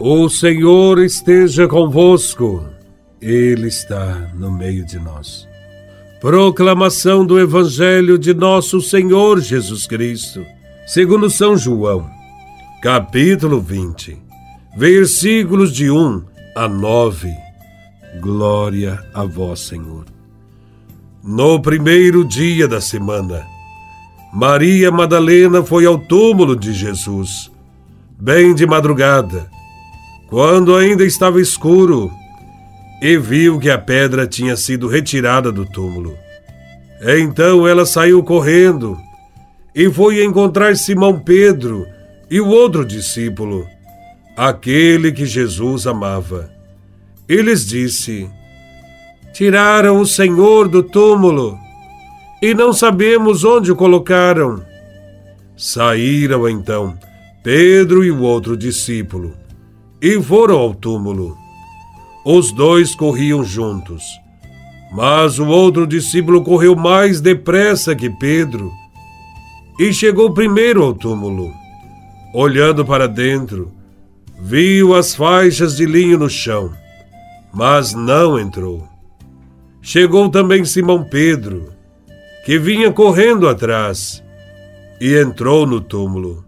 O Senhor esteja convosco, Ele está no meio de nós. Proclamação do Evangelho de Nosso Senhor Jesus Cristo, segundo São João, capítulo 20, versículos de 1 a 9. Glória a Vós, Senhor. No primeiro dia da semana, Maria Madalena foi ao túmulo de Jesus, bem de madrugada quando ainda estava escuro, e viu que a pedra tinha sido retirada do túmulo. Então ela saiu correndo e foi encontrar Simão Pedro e o outro discípulo, aquele que Jesus amava. E lhes disse: Tiraram o Senhor do túmulo e não sabemos onde o colocaram. Saíram então Pedro e o outro discípulo e foram ao túmulo. Os dois corriam juntos, mas o outro discípulo correu mais depressa que Pedro e chegou primeiro ao túmulo. Olhando para dentro, viu as faixas de linho no chão, mas não entrou. Chegou também Simão Pedro, que vinha correndo atrás, e entrou no túmulo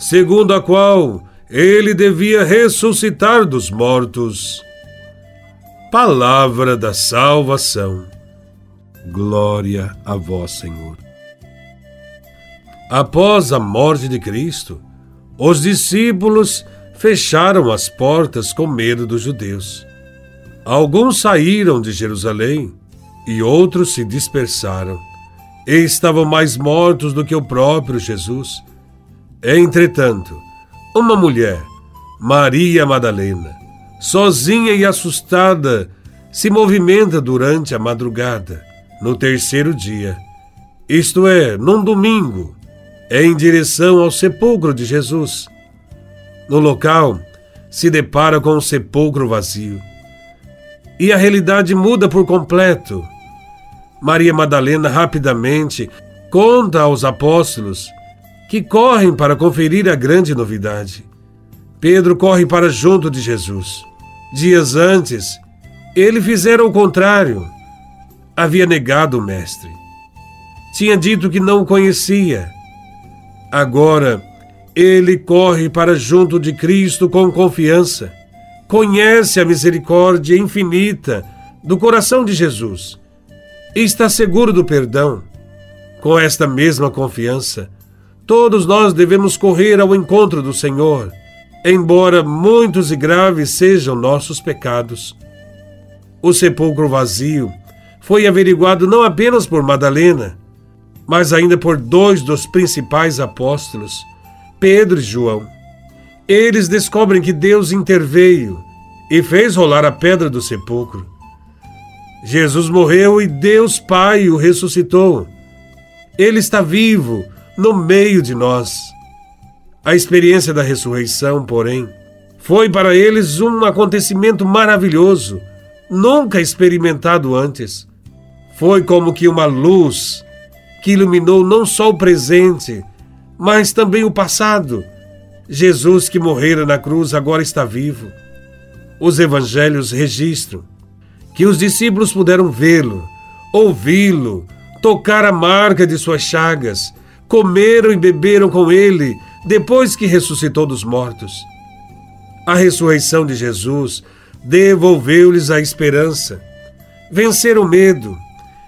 segundo a qual ele devia ressuscitar dos mortos. Palavra da salvação. Glória a vós, Senhor. Após a morte de Cristo, os discípulos fecharam as portas com medo dos judeus. Alguns saíram de Jerusalém e outros se dispersaram, e estavam mais mortos do que o próprio Jesus Entretanto, uma mulher, Maria Madalena, sozinha e assustada, se movimenta durante a madrugada, no terceiro dia, isto é, num domingo, em direção ao sepulcro de Jesus. No local, se depara com o sepulcro vazio. E a realidade muda por completo. Maria Madalena rapidamente conta aos apóstolos que correm para conferir a grande novidade. Pedro corre para junto de Jesus. Dias antes, ele fizera o contrário. Havia negado o Mestre. Tinha dito que não o conhecia. Agora, ele corre para junto de Cristo com confiança. Conhece a misericórdia infinita do coração de Jesus e está seguro do perdão. Com esta mesma confiança, Todos nós devemos correr ao encontro do Senhor, embora muitos e graves sejam nossos pecados. O sepulcro vazio foi averiguado não apenas por Madalena, mas ainda por dois dos principais apóstolos, Pedro e João. Eles descobrem que Deus interveio e fez rolar a pedra do sepulcro. Jesus morreu e Deus Pai o ressuscitou. Ele está vivo no meio de nós. A experiência da ressurreição, porém, foi para eles um acontecimento maravilhoso, nunca experimentado antes. Foi como que uma luz que iluminou não só o presente, mas também o passado. Jesus, que morrera na cruz, agora está vivo. Os evangelhos registram que os discípulos puderam vê-lo, ouvi-lo, tocar a marca de suas chagas comeram e beberam com ele depois que ressuscitou dos mortos. A ressurreição de Jesus devolveu-lhes a esperança. Venceram o medo,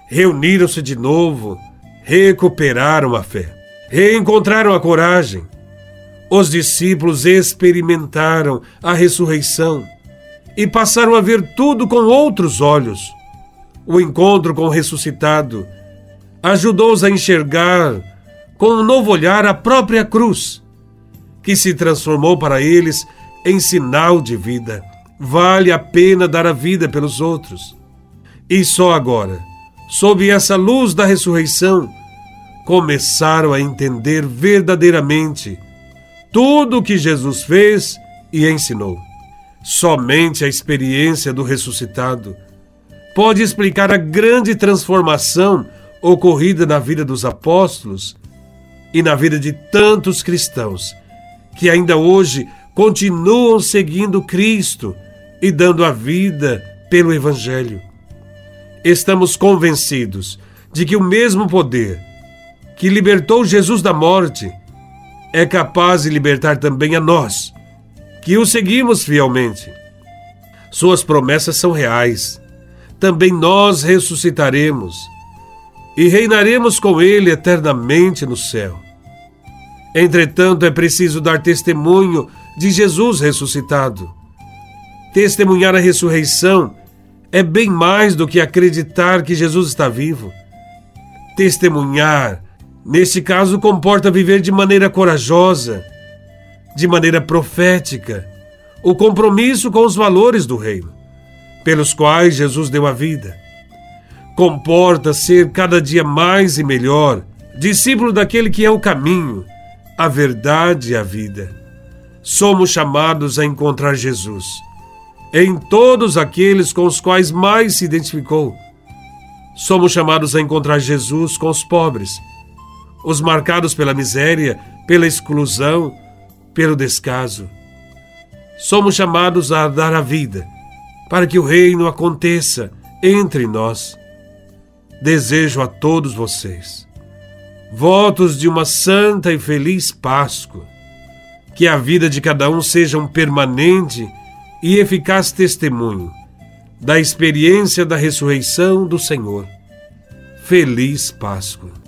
reuniram-se de novo, recuperaram a fé, reencontraram a coragem. Os discípulos experimentaram a ressurreição e passaram a ver tudo com outros olhos. O encontro com o ressuscitado ajudou-os a enxergar com um novo olhar a própria cruz, que se transformou para eles em sinal de vida. Vale a pena dar a vida pelos outros. E só agora, sob essa luz da ressurreição, começaram a entender verdadeiramente tudo o que Jesus fez e ensinou. Somente a experiência do ressuscitado pode explicar a grande transformação ocorrida na vida dos apóstolos e na vida de tantos cristãos que ainda hoje continuam seguindo Cristo e dando a vida pelo Evangelho. Estamos convencidos de que o mesmo poder que libertou Jesus da morte é capaz de libertar também a nós, que o seguimos fielmente. Suas promessas são reais. Também nós ressuscitaremos e reinaremos com Ele eternamente no céu. Entretanto, é preciso dar testemunho de Jesus ressuscitado. Testemunhar a ressurreição é bem mais do que acreditar que Jesus está vivo. Testemunhar, neste caso, comporta viver de maneira corajosa, de maneira profética, o compromisso com os valores do reino, pelos quais Jesus deu a vida. Comporta ser cada dia mais e melhor discípulo daquele que é o caminho, a verdade e a vida. Somos chamados a encontrar Jesus em todos aqueles com os quais mais se identificou. Somos chamados a encontrar Jesus com os pobres, os marcados pela miséria, pela exclusão, pelo descaso. Somos chamados a dar a vida para que o reino aconteça entre nós. Desejo a todos vocês votos de uma santa e feliz Páscoa. Que a vida de cada um seja um permanente e eficaz testemunho da experiência da ressurreição do Senhor. Feliz Páscoa.